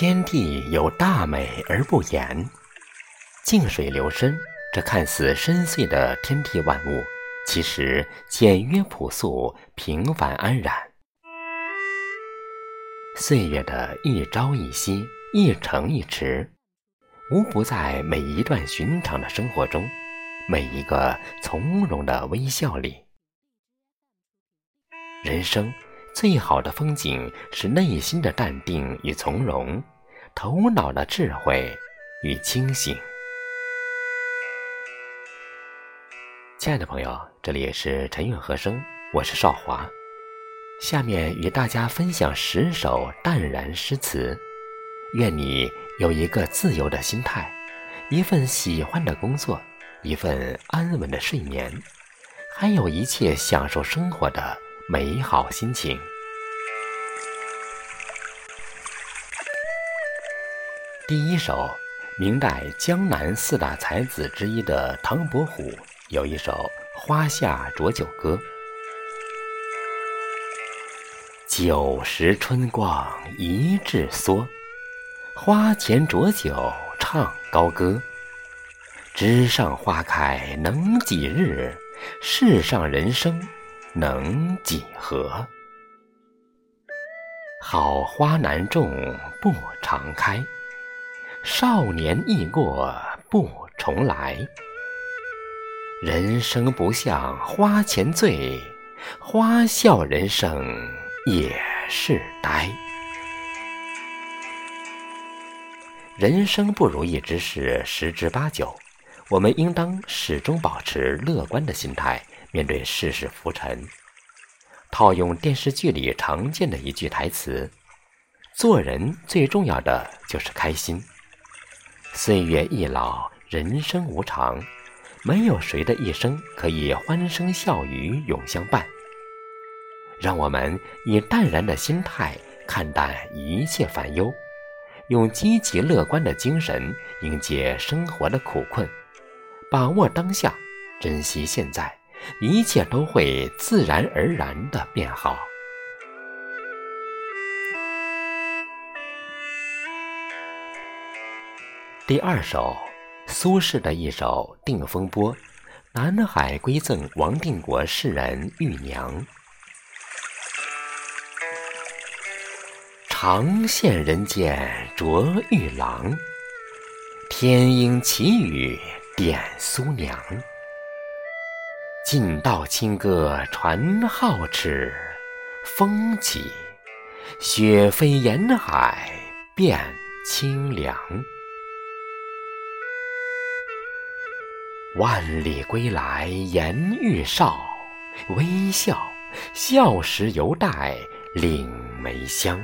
天地有大美而不言，静水流深。这看似深邃的天地万物，其实简约朴素、平凡安然。岁月的一朝一夕、一城一池，无不在每一段寻常的生活中，每一个从容的微笑里。人生最好的风景是内心的淡定与从容，头脑的智慧与清醒。亲爱的朋友，这里是陈韵和声，我是少华。下面与大家分享十首淡然诗词。愿你有一个自由的心态，一份喜欢的工作，一份安稳的睡眠，还有一切享受生活的美好心情。第一首，明代江南四大才子之一的唐伯虎。有一首《花下浊酒歌》：酒时春光一掷梭，花前浊酒唱高歌。枝上花开能几日？世上人生能几何？好花难种不常开，少年易过不重来。人生不像花前醉，花笑人生也是呆。人生不如意之事十之八九，我们应当始终保持乐观的心态，面对世事浮沉。套用电视剧里常见的一句台词：“做人最重要的就是开心。”岁月易老，人生无常。没有谁的一生可以欢声笑语永相伴。让我们以淡然的心态看淡一切烦忧，用积极乐观的精神迎接生活的苦困，把握当下，珍惜现在，一切都会自然而然的变好。第二首。苏轼的一首《定风波》，南海归赠王定国诗人玉娘。长羡人间着玉郎，天鹰奇语点苏娘。尽道清歌传皓齿，风起，雪飞沿海变清凉。万里归来颜玉少，微笑，笑时犹带岭梅香。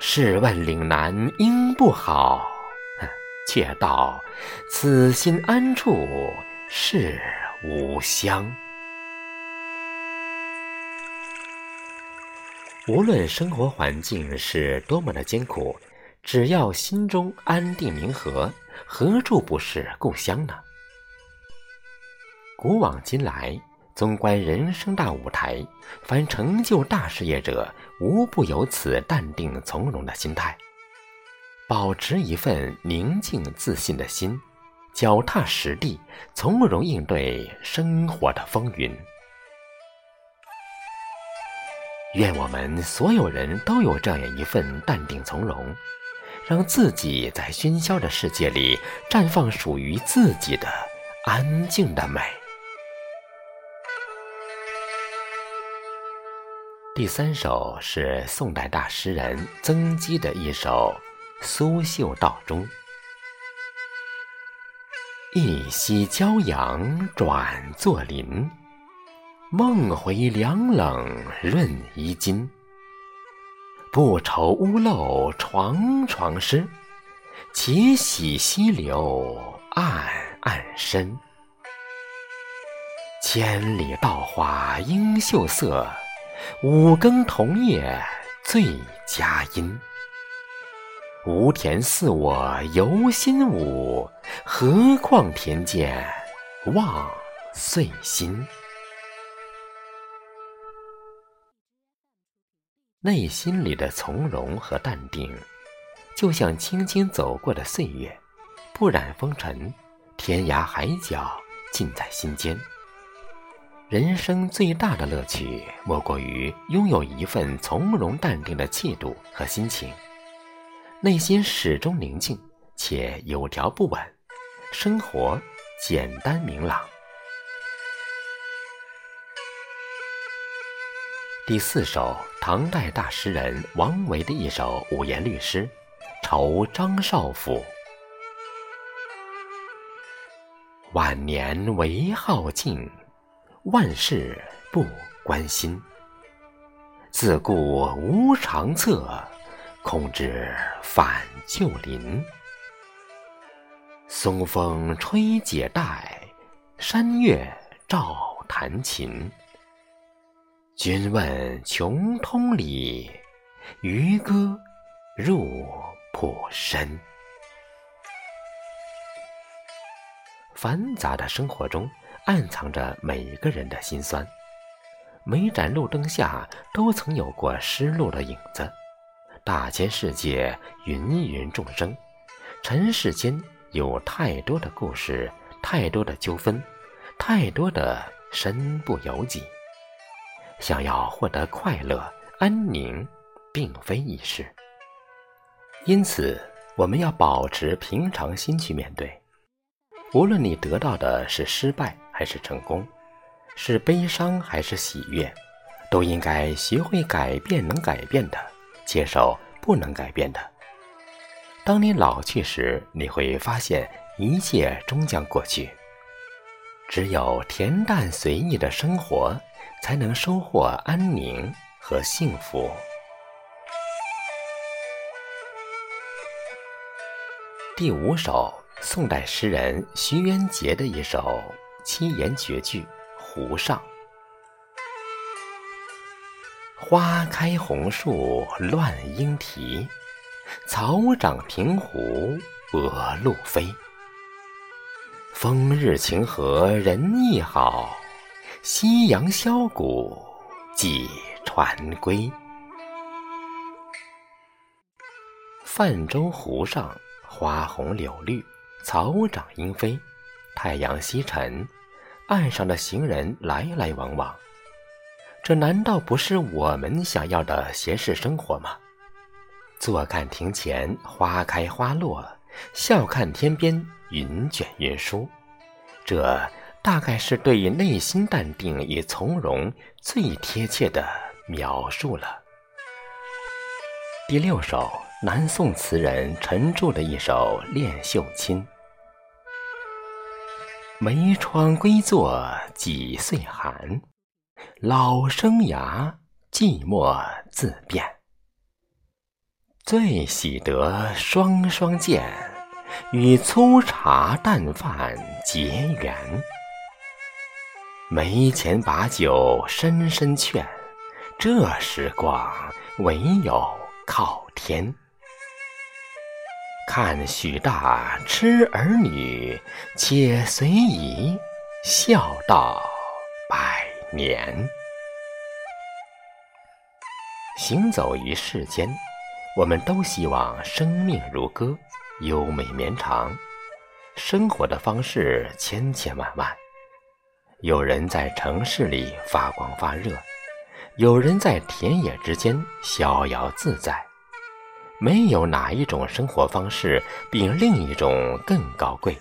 试问岭南应不好？却道此心安处是吾乡。无论生活环境是多么的艰苦，只要心中安定明和。何处不是故乡呢？古往今来，纵观人生大舞台，凡成就大事业者，无不有此淡定从容的心态，保持一份宁静自信的心，脚踏实地，从容应对生活的风云。愿我们所有人都有这样一份淡定从容。让自己在喧嚣的世界里绽放属于自己的安静的美。第三首是宋代大诗人曾几的一首《苏绣道中》：一夕骄阳转作林，梦回凉冷润衣襟。不愁屋漏床床湿，且喜溪流暗暗深。千里稻花应秀色，五更桐叶最佳音。无田似我游心舞，何况田间望岁心。内心里的从容和淡定，就像轻轻走过的岁月，不染风尘，天涯海角尽在心间。人生最大的乐趣，莫过于拥有一份从容淡定的气度和心情，内心始终宁静且有条不紊，生活简单明朗。第四首，唐代大诗人王维的一首五言律诗《酬张少府》：晚年唯好静。万事不关心，自顾无长策，空知返旧林。松风吹解带，山月照弹琴。君问穷通理，渔歌入浦深。繁杂的生活中。暗藏着每个人的心酸，每盏路灯下都曾有过失落的影子。大千世界，芸芸众生，尘世间有太多的故事，太多的纠纷，太多的身不由己。想要获得快乐、安宁，并非易事。因此，我们要保持平常心去面对，无论你得到的是失败。还是成功，是悲伤还是喜悦，都应该学会改变能改变的，接受不能改变的。当你老去时，你会发现一切终将过去。只有恬淡随意的生活，才能收获安宁和幸福。第五首，宋代诗人徐渊杰的一首。七言绝句《湖上》：花开红树乱莺啼，草长平湖鹅鹭飞。风日晴和人意好，夕阳箫鼓寄船归。泛舟湖上，花红柳绿，草长莺飞。太阳西沉，岸上的行人来来往往，这难道不是我们想要的闲适生活吗？坐看庭前花开花落，笑看天边云卷云舒，这大概是对内心淡定与从容最贴切的描述了。第六首，南宋词人陈著的一首《恋绣卿》。梅窗归坐几岁寒，老生涯寂寞自便。最喜得双双见，与粗茶淡饭结缘。没钱把酒深深劝，这时光唯有靠天。看许大痴儿女，且随意笑到百年。行走于世间，我们都希望生命如歌，优美绵长。生活的方式千千万万，有人在城市里发光发热，有人在田野之间逍遥自在。没有哪一种生活方式比另一种更高贵。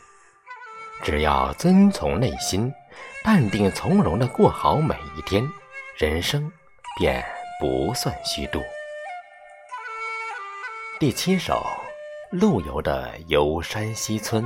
只要遵从内心，淡定从容地过好每一天，人生便不算虚度。第七首，陆游的《游山西村》：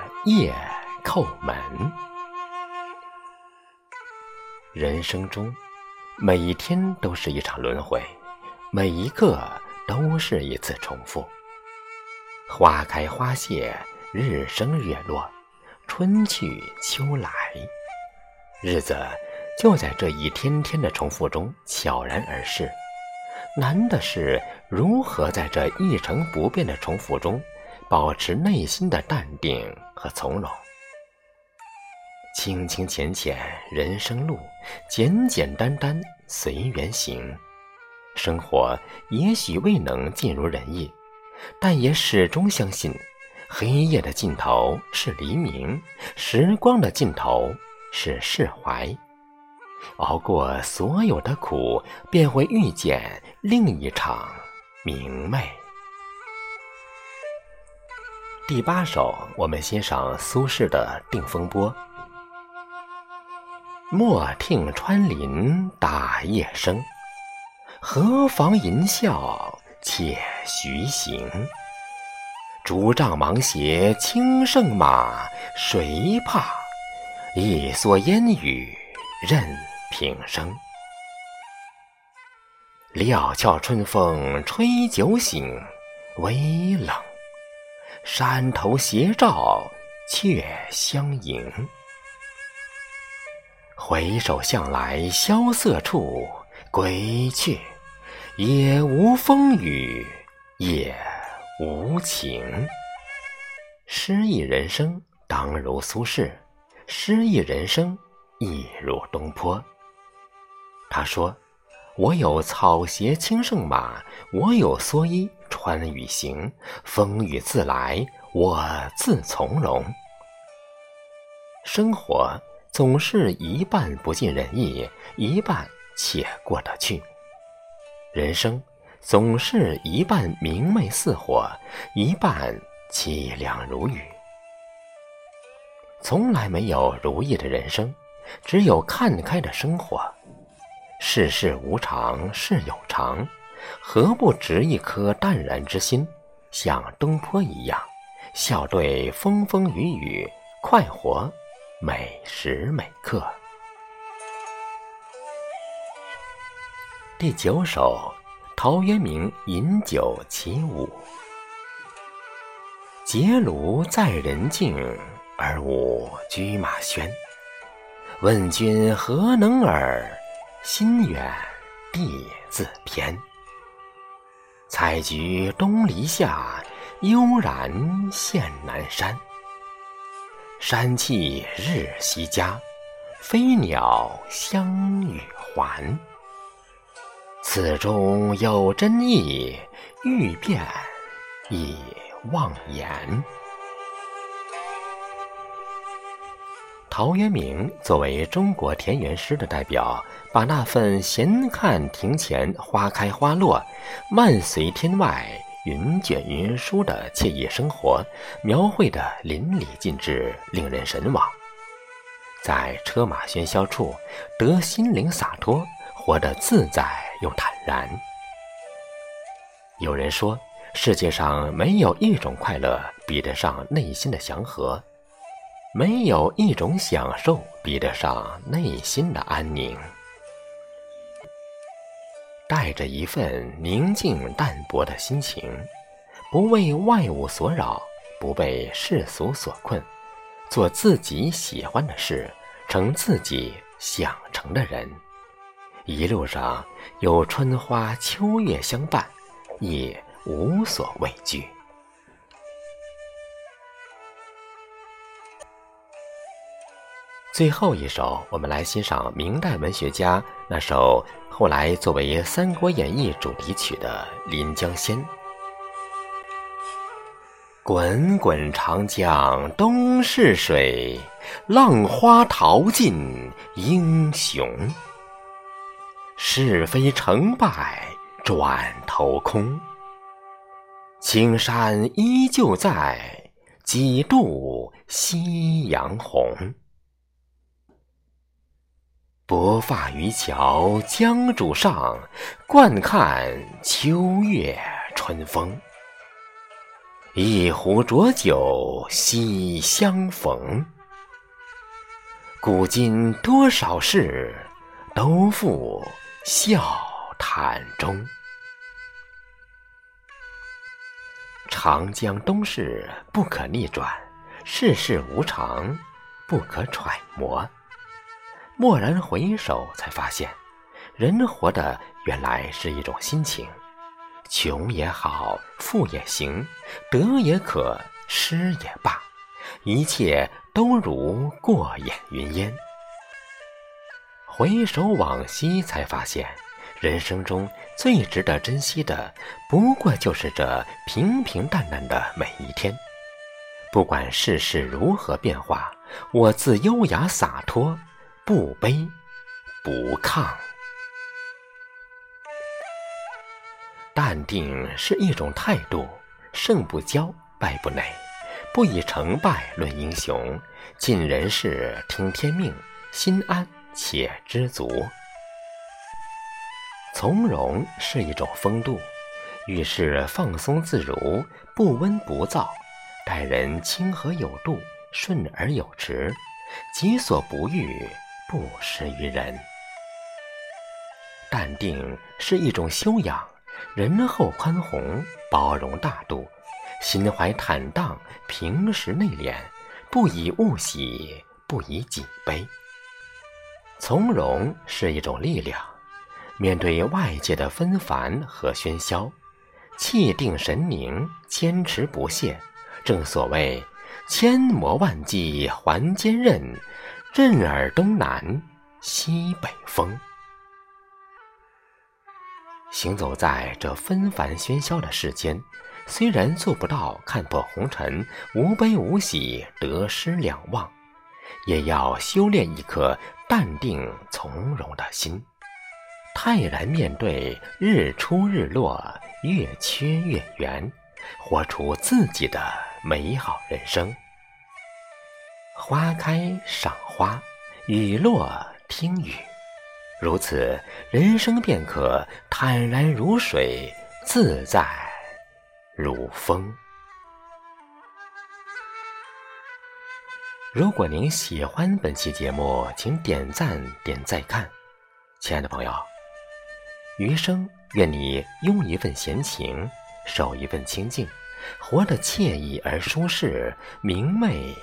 夜叩门。人生中。每一天都是一场轮回，每一个都是一次重复。花开花谢，日升月落，春去秋来，日子就在这一天天的重复中悄然而逝。难的是如何在这一成不变的重复中，保持内心的淡定和从容。清清浅浅人生路，简简单单随缘行。生活也许未能尽如人意，但也始终相信，黑夜的尽头是黎明，时光的尽头是释怀。熬过所有的苦，便会遇见另一场明媚。第八首，我们欣赏苏轼的《定风波》。莫听穿林打叶声，何妨吟啸且徐行。竹杖芒鞋轻胜马，谁怕？一蓑烟雨任平生。料峭春风吹酒醒，微冷。山头斜照却相迎。回首向来萧瑟处，归去，也无风雨也无晴。诗意人生，当如苏轼；诗意人生，亦如东坡。他说：“我有草鞋轻胜马，我有蓑衣穿雨行。风雨自来，我自从容。”生活。总是一半不尽人意，一半且过得去。人生总是一半明媚似火，一半凄凉如雨。从来没有如意的人生，只有看开的生活。世事无常，事有常，何不执一颗淡然之心，像东坡一样，笑对风风雨雨，快活。每时每刻。第九首，陶渊明《饮酒其五》：结庐在人境，而无车马喧。问君何能尔？心远地自偏。采菊东篱下，悠然见南山。山气日夕佳，飞鸟相与还。此中有真意，欲辨已忘言。陶渊明作为中国田园诗的代表，把那份闲看庭前花开花落，漫随天外。云卷云舒的惬意生活，描绘的淋漓尽致，令人神往。在车马喧嚣处，得心灵洒脱，活得自在又坦然。有人说，世界上没有一种快乐比得上内心的祥和，没有一种享受比得上内心的安宁。带着一份宁静淡泊的心情，不为外物所扰，不被世俗所困，做自己喜欢的事，成自己想成的人。一路上有春花秋月相伴，也无所畏惧。最后一首，我们来欣赏明代文学家那首。后来作为《三国演义》主题曲的《临江仙》：滚滚长江东逝水，浪花淘尽英雄。是非成败转头空，青山依旧在，几度夕阳红。薄发渔樵江渚上，惯看秋月春风。一壶浊酒喜相逢。古今多少事，都付笑谈中。长江东逝不可逆转，世事无常不可揣摩。蓦然回首，才发现，人活的原来是一种心情。穷也好，富也行，得也可，失也罢，一切都如过眼云烟。回首往昔，才发现，人生中最值得珍惜的，不过就是这平平淡淡的每一天。不管世事如何变化，我自优雅洒脱，不卑不亢。淡定是一种态度，胜不骄，败不馁，不以成败论英雄，尽人事，听天命，心安且知足。从容是一种风度，遇事放松自如，不温不躁，待人亲和有度，顺而有迟，己所不欲，不施于人。淡定是一种修养。仁厚宽宏，包容大度，心怀坦荡，平时内敛，不以物喜，不以己悲。从容是一种力量，面对外界的纷繁和喧嚣，气定神宁，坚持不懈。正所谓千磨万击还坚韧，任尔东南西北风。行走在这纷繁喧嚣的世间，虽然做不到看破红尘、无悲无喜、得失两忘，也要修炼一颗淡定从容的心，泰然面对日出日落、月缺月圆，活出自己的美好人生。花开赏花，雨落听雨。如此，人生便可坦然如水，自在如风。如果您喜欢本期节目，请点赞点再看。亲爱的朋友，余生愿你拥一份闲情，守一份清静，活得惬意而舒适，明媚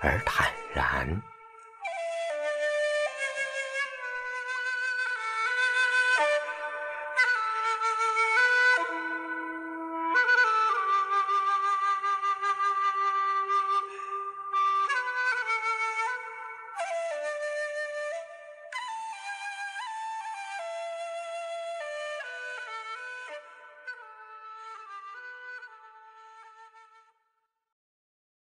而坦然。